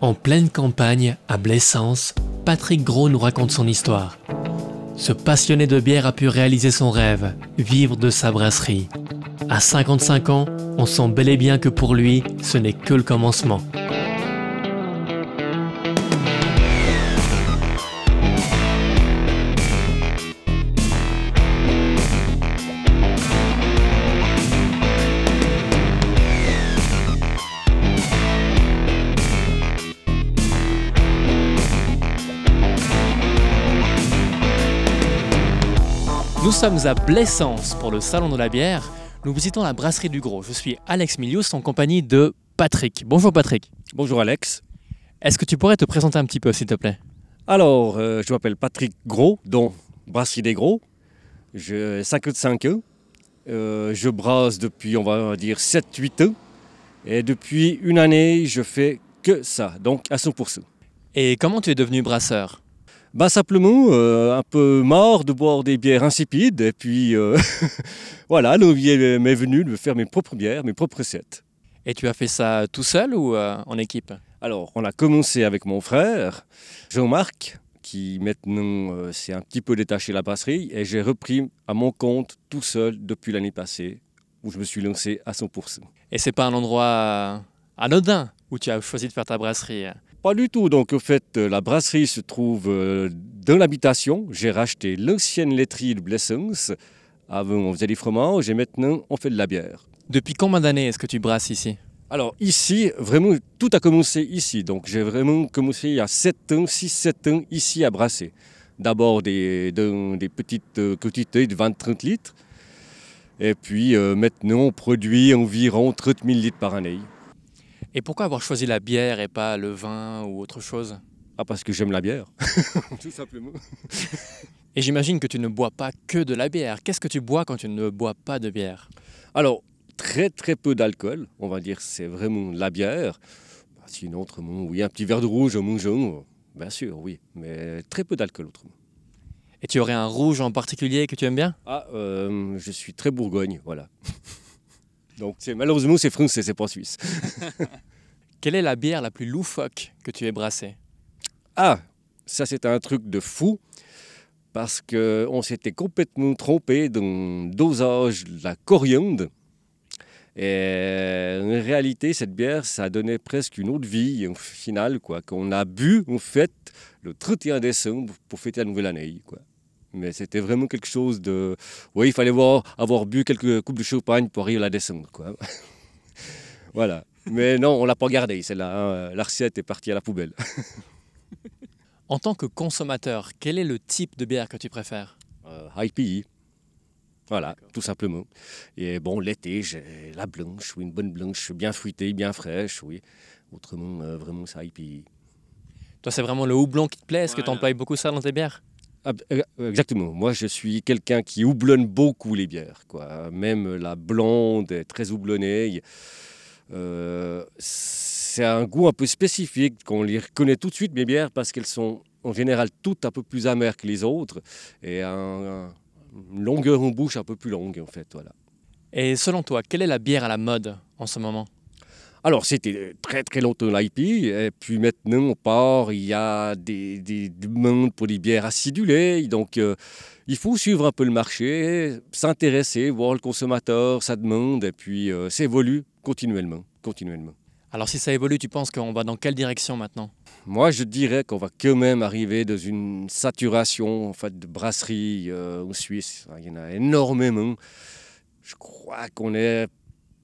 En pleine campagne, à Blaissance, Patrick Gros nous raconte son histoire. Ce passionné de bière a pu réaliser son rêve, vivre de sa brasserie. À 55 ans, on sent bel et bien que pour lui, ce n'est que le commencement. Sommes à Blaissance pour le Salon de la bière. Nous visitons la brasserie du Gros. Je suis Alex Milius en compagnie de Patrick. Bonjour Patrick. Bonjour Alex. Est-ce que tu pourrais te présenter un petit peu s'il te plaît? Alors, euh, je m'appelle Patrick Gros, dont Brasserie des Gros. J'ai 55 ans. Euh, je brasse depuis, on va dire, 7-8 ans. Et depuis une année, je fais que ça, donc à 100%. Et comment tu es devenu brasseur? Bah simplement, euh, un peu marre de boire des bières insipides. Et puis, euh, voilà, l'envie est- m'est venue de faire mes propres bières, mes propres recettes. Et tu as fait ça tout seul ou euh, en équipe? Alors, on a commencé avec mon frère, Jean-Marc, qui maintenant s'est un petit peu détaché de la brasserie, et j'ai repris à mon compte tout seul depuis l'année passée, où je me suis lancé à 100%. Et c'est pas un endroit anodin où tu as choisi de faire ta brasserie Pas du tout, donc au fait, euh, la brasserie se trouve euh, dans l'habitation. J'ai racheté l'ancienne laiterie de Blessens. Avant, on faisait des fromages, et maintenant, on fait de la bière. Depuis combien d'années est-ce que tu brasses ici? Alors ici, vraiment, tout a commencé ici. Donc j'ai vraiment commencé il y a 7 ans, 6-7 ans, ici à brasser. D'abord des, de- des petites euh, quantités de 20-30 litres. Et puis euh, maintenant, on produit environ 30 000 litres par année. Et pourquoi avoir choisi la bière et pas le vin ou autre chose? Ah, parce que j'aime la bière. tout simplement. Et j'imagine que tu ne bois pas que de la bière. Qu'est-ce que tu bois quand tu ne bois pas de bière? Alors, très très peu d'alcool. On va dire c'est vraiment la bière. Bah, Sinon, autrement, oui, un petit verre de rouge au mangeant. Bien sûr, oui. Mais très peu d'alcool autrement. Et tu aurais un rouge en particulier que tu aimes bien? Ah, euh, je suis très Bourgogne, voilà. Donc malheureusement c'est français, c'est pas suisse. Quelle est la bière la plus loufoque que tu aies brassée? Ah, ça c'est un truc de fou parce que on s'était complètement trompé dans le dosage de la coriandre. Et en réalité, cette bière, ça donnait presque une autre vie au final, quoi, qu'on a bu en fait le 31 décembre pour fêter la nouvelle année, quoi. Mais c'était vraiment quelque chose de. Oui, il fallait voir, avoir bu quelques coupes de champagne pour arriver à la décembre, quoi. voilà. Mais non, on l'a pas gardé, celle-là. hein. La recette est partie à la poubelle. En tant que consommateur, quel est le type de bière que tu préfères? Euh, IPE. Voilà, tout simplement. Et bon, l'été, j'ai la blanche, oui, une bonne blanche, bien fruitée, bien fraîche, oui. Autrement, euh, vraiment, c'est IPE. Toi, c'est vraiment le houblon qui te plaît? Est-ce que tu emploies beaucoup ça dans tes bières? Exactement. Moi, je suis quelqu'un qui houblonne beaucoup les bières. Quoi. Même la blonde est très houblonnée. Euh, c'est un goût un peu spécifique qu'on les reconnaît tout de suite, mes bières, parce qu'elles sont en général toutes un peu plus amères que les autres et un- une longueur en bouche un peu plus longue, en fait. Voilà. Et selon toi, quelle est la bière à la mode en ce moment? Alors, c'était très très longtemps l'IP, et puis maintenant, on part, il y a des, des demandes pour des bières acidulées, donc euh, il faut suivre un peu le marché, s'intéresser, voir le consommateur, sa demande, et puis euh, ça évolue continuellement, continuellement. Alors si ça évolue, tu penses qu'on va dans quelle direction maintenant? Moi, je dirais qu'on va quand même arriver dans une saturation en fait, de brasseries euh, en Suisse. Il y en a énormément. Je crois qu'on est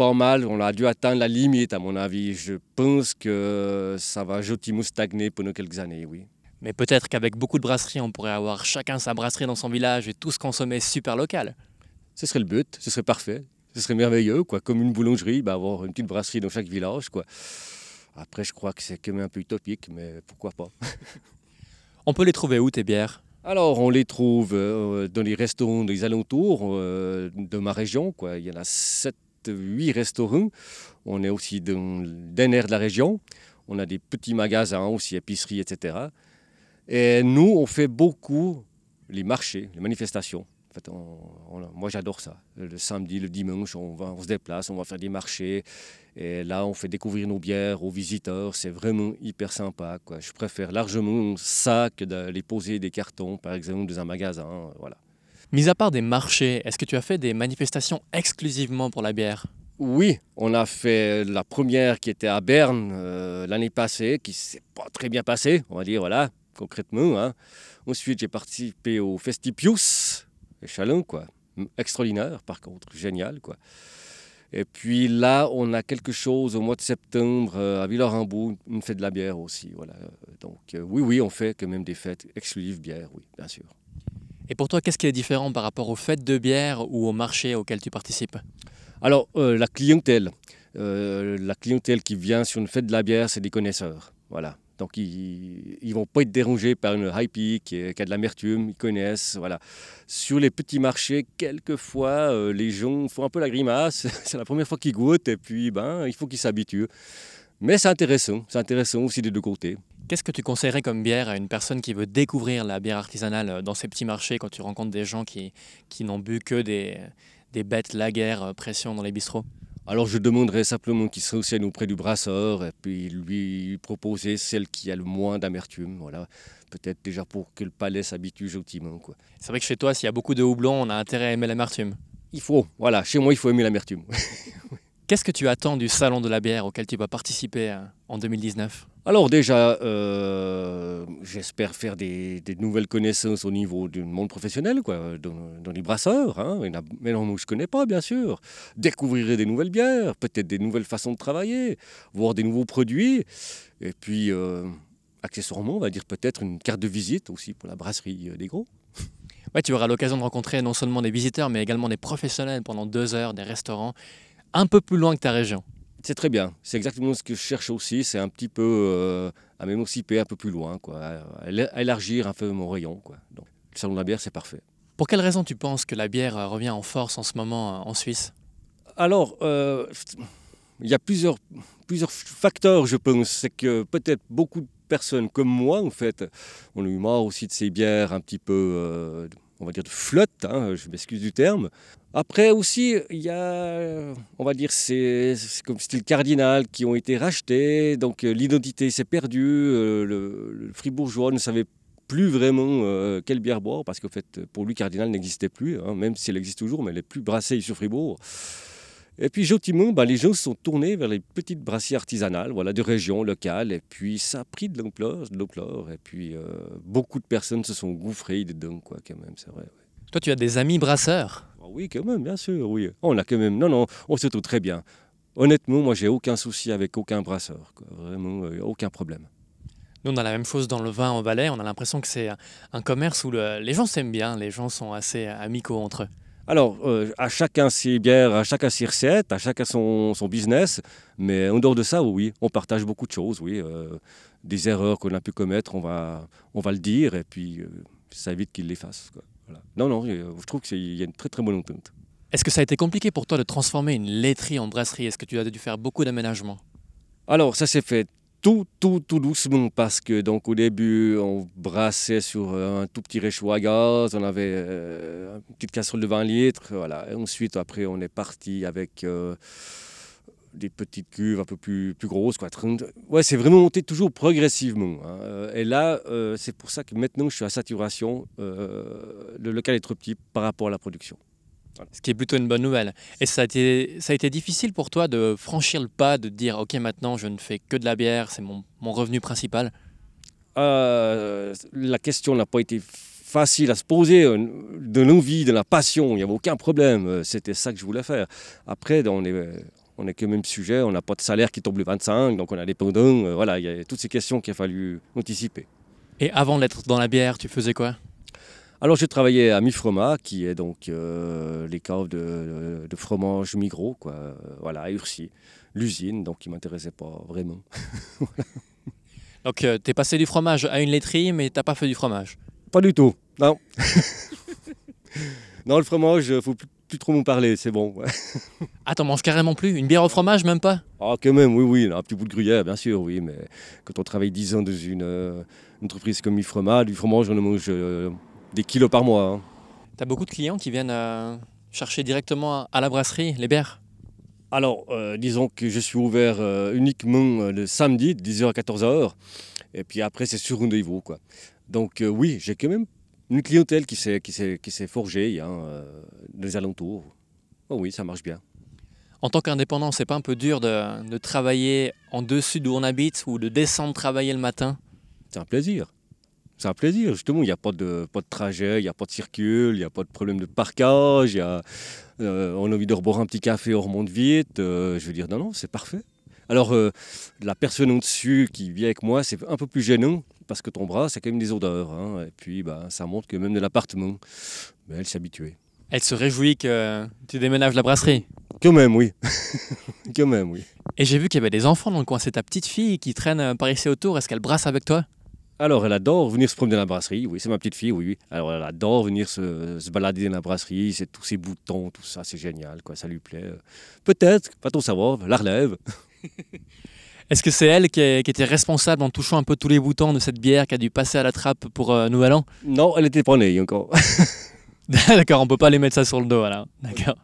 pas mal, on a dû atteindre la limite à mon avis. Je pense que ça va gentiment stagner pendant quelques années, oui. Mais peut-être qu'avec beaucoup de brasseries, on pourrait avoir chacun sa brasserie dans son village et tous consommer super local. Ce serait le but, ce serait parfait, ce serait merveilleux, quoi. Comme une boulangerie, bah, avoir une petite brasserie dans chaque village, quoi. Après, je crois que c'est quand même un peu utopique, mais pourquoi pas. On peut les trouver où tes bières? Alors, on les trouve euh, dans les restaurants des alentours euh, de ma région. Quoi. Il y en a 7, 8 restaurants. On est aussi dans d'un air de la région. On a des petits magasins aussi, épiceries, etc. Et nous, on fait beaucoup les marchés, les manifestations. En fait, moi, j'adore ça. Le samedi, le dimanche, on, va, on se déplace, on va faire des marchés. Et là, on fait découvrir nos bières aux visiteurs. C'est vraiment hyper sympa. Je préfère largement ça que d'aller poser des cartons, par exemple, dans un magasin. Voilà. Mis à part des marchés, est-ce que tu as fait des manifestations exclusivement pour la bière? Oui, on a fait la première qui était à Berne euh, l'année passée, qui s'est pas très bien passée, on va dire, voilà, concrètement. hein. Ensuite, j'ai participé au Festipius, Chalon, quoi. Extraordinaire, par contre, génial, quoi. Et puis là, on a quelque chose au mois de septembre euh, à Villerambeau, une fête de la bière aussi, voilà. Donc euh, oui, oui, on fait quand même des fêtes exclusives bière, oui, bien sûr. Et pour toi, qu'est-ce qui est différent par rapport aux fêtes de bière ou aux marchés auxquels tu participes? Alors, euh, la clientèle. Euh, la clientèle qui vient sur une fête de la bière, c'est des connaisseurs. Voilà. Donc, ils ne vont pas être dérangés par une qui, est- qui a de l'amertume, ils connaissent. Voilà. Sur les petits marchés, quelquefois, euh, les gens font un peu la grimace. c'est la première fois qu'ils goûtent et puis, ben, il faut qu'ils s'habituent. Mais c'est intéressant. C'est intéressant aussi des deux côtés. Qu'est-ce que tu conseillerais comme bière à une personne qui veut découvrir la bière artisanale dans ces petits marchés quand tu rencontres des gens qui, qui n'ont bu que des, des bêtes laguerre euh, pression dans les bistrots? Alors je demanderais simplement qu'il se renseigne auprès du brasseur et puis lui proposer celle qui a le moins d'amertume. Voilà. Peut-être déjà pour que le palais s'habitue gentiment. Quoi. C'est vrai que chez toi, s'il y a beaucoup de houblon, on a intérêt à aimer l'amertume. Il faut, voilà, chez moi il faut aimer l'amertume. Qu'est-ce que tu attends du salon de la bière auquel tu vas participer euh, en 2019 Alors déjà, euh, j'espère faire des, des nouvelles connaissances au niveau du monde professionnel, quoi, dans, dans les brasseurs. Hein. Il y en a énormément que je ne connais pas, bien sûr. Découvrir des nouvelles bières, peut-être des nouvelles façons de travailler, voir des nouveaux produits. Et puis, euh, accessoirement, on va dire peut-être une carte de visite aussi pour la brasserie des gros. Ouais, tu auras l'occasion de rencontrer non seulement des visiteurs, mais également des professionnels pendant deux heures, des restaurants, un peu plus loin que ta région. C'est très bien. C'est exactement ce que je cherche aussi. C'est un petit peu euh, à m'émanciper un peu plus loin, quoi, à, élargir un peu mon rayon. Quoi. Donc, le salon de la bière, c'est parfait. Pour quelle raison tu penses que la bière euh, revient en force en ce moment euh, en Suisse? Alors, euh, il y a plusieurs, plusieurs facteurs, je pense. C'est que peut-être beaucoup de personnes comme moi, en fait, on a eu marre aussi de ces bières un petit peu, euh, on va dire, de flotte, hein, je m'excuse du terme. Après aussi, il y a, on va dire, c'est comme style cardinal qui ont été rachetés, donc euh, l'identité s'est perdue, euh, le, fribourgeois ne savait plus vraiment euh, quelle bière boire, parce qu'en fait, pour lui, Cardinal n'existait plus, hein, même s'il existe toujours, mais elle n'est plus brassée sur Fribourg. Et puis gentiment, bah, les gens se sont tournés vers les petites brasseries artisanales, voilà, de région locale. Et puis ça a pris de l'ampleur, de l'ampleur. Et puis beaucoup de personnes se sont gouffrées dedans, quoi, quand même, c'est vrai. Toi, tu as des amis brasseurs? Ah oui, quand même, bien sûr, oui. On a quand même, non, non, on se trouve très bien. Honnêtement, moi, j'ai aucun souci avec aucun brasseur, quoi. vraiment, euh, aucun problème. Nous, on a la même chose dans le vin en Valais. On a l'impression que c'est un- un commerce où le- les gens s'aiment bien, les gens sont assez amicaux entre eux. Alors, euh, à chacun ses bières, à chacun ses recettes, à chacun son, son business. Mais en dehors de ça, oui, on partage beaucoup de choses, oui. euh, des erreurs qu'on a pu commettre, on va, on va le dire, et puis euh, ça évite qu'ils les fassent. quoi. Voilà. Non, non, euh, je trouve qu'il y a une très très bonne entente. Est-ce que ça a été compliqué pour toi de transformer une laiterie en brasserie? Est-ce que tu as dû faire beaucoup d'aménagements? Alors, ça s'est fait tout, tout, tout doucement parce que donc au début, on brassait sur euh, un tout petit réchaud à gaz, on avait euh, une petite casserole de 20 litres, voilà. Et ensuite, après, on est parti avec euh, des petites cuves un peu plus, plus grosses, quoi. 30 Ouais, c'est vraiment monté toujours progressivement. hein. Euh, Et là, euh, c'est pour ça que maintenant, je suis à saturation. Euh, le local est trop petit par rapport à la production. Ce qui est plutôt une bonne nouvelle. Et ça a, été, ça a été difficile pour toi de franchir le pas, de dire Ok, maintenant je ne fais que de la bière, c'est mon, mon revenu principal? Euh, la question n'a pas été facile à se poser, de l'envie, de la passion, il n'y avait aucun problème, c'était ça que je voulais faire. Après, on est, on est quand même sujet, on n'a pas de salaire qui tombe le 25, donc on est indépendant, euh, voilà, il y a toutes ces questions qu'il a fallu anticiper. Et avant d'être dans la bière, tu faisais quoi? Alors j'ai travaillé à Mifroma, qui est donc euh, les caves de, de fromage Migros, quoi, euh, voilà, à Urcy, l'usine, donc qui ne m'intéressait pas vraiment. Donc tu es passé du fromage à une laiterie, mais t'as pas fait du fromage? Pas du tout, non. non, le fromage, il faut plus, trop m'en parler, c'est bon. ouais. Ah, t'en manges carrément plus? Une bière au fromage, même pas? Ah, quand même, oui, oui, un petit bout de gruyère, bien sûr, oui, mais quand on travaille 10 ans dans une euh, entreprise comme Mifroma, du fromage, on en mange euh, des kilos par mois. hein. Tu as beaucoup de clients qui viennent euh, chercher directement à la brasserie les bières? Alors, disons que je suis ouvert uniquement le samedi, de 10h à 14h. Et puis après, c'est sur rendez-vous. Quoi. Donc, oui, j'ai quand même une clientèle qui s'est, qui s'est, qui s'est forgée hein, euh, dans les alentours. Oh oui, ça marche bien. En tant qu'indépendant, c'est pas un peu dur de, de travailler en dessus d'où on habite ou de descendre travailler le matin? C'est un plaisir. C'est un plaisir, justement. Il n'y a pas de, pas de trajet, il n'y a pas de circule, il n'y a pas de problème de parkage. Y a, euh, on a envie de reboire un petit café, on remonte vite. euh, je veux dire, non, non, c'est parfait. Alors, euh, la personne au-dessus qui vit avec moi, c'est un peu plus gênant parce que ton bras, c'est quand même des odeurs. hein. et puis, bah, ça montre que même de l'appartement, ben, elle s'est habituée. Elle se réjouit que tu déménages la brasserie. Quand même, oui. quand même, oui. Et j'ai vu qu'il y avait des enfants dans le coin. C'est ta petite fille qui traîne euh, par ici autour. Est-ce qu'elle brasse avec toi? Alors, elle adore venir se promener dans la brasserie. Oui, c'est ma petite fille, oui, oui. Alors, elle adore venir se, se balader dans la brasserie. C'est tous ces boutons, tout ça, c'est génial, quoi. Ça lui plaît. Peut-être, va-t-on savoir, la relève. Est-ce que c'est elle qui, est- qui était responsable en touchant un peu tous les boutons de cette bière qui a dû passer à la trappe pour euh, Nouvel An? Non, elle était pas née encore. D'accord, on peut pas les mettre ça sur le dos, alors. D'accord.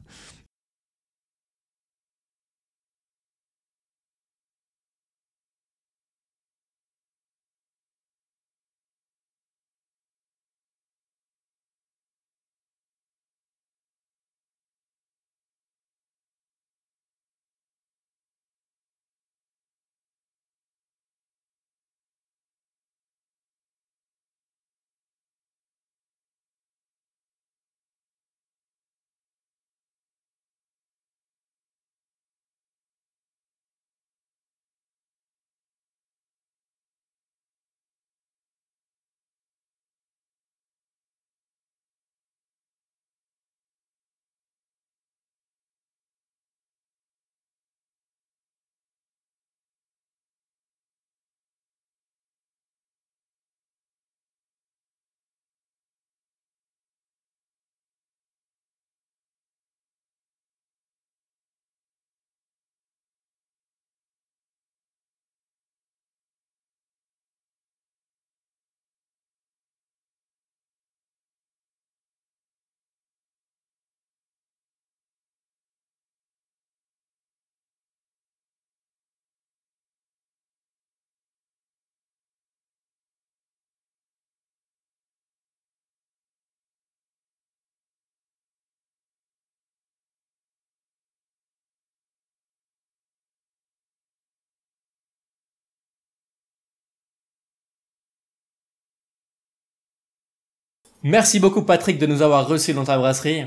Merci beaucoup, Patrick, de nous avoir reçus dans ta brasserie.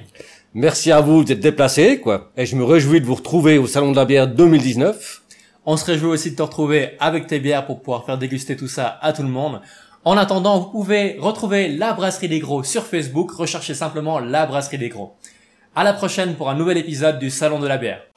Merci à vous d'être déplacés, quoi. Et je me réjouis de vous retrouver au Salon de la bière 2019. On se réjouit aussi de te retrouver avec tes bières pour pouvoir faire déguster tout ça à tout le monde. En attendant, vous pouvez retrouver la Brasserie des Gros sur Facebook. Recherchez simplement la Brasserie des Gros. À la prochaine pour un nouvel épisode du Salon de la bière.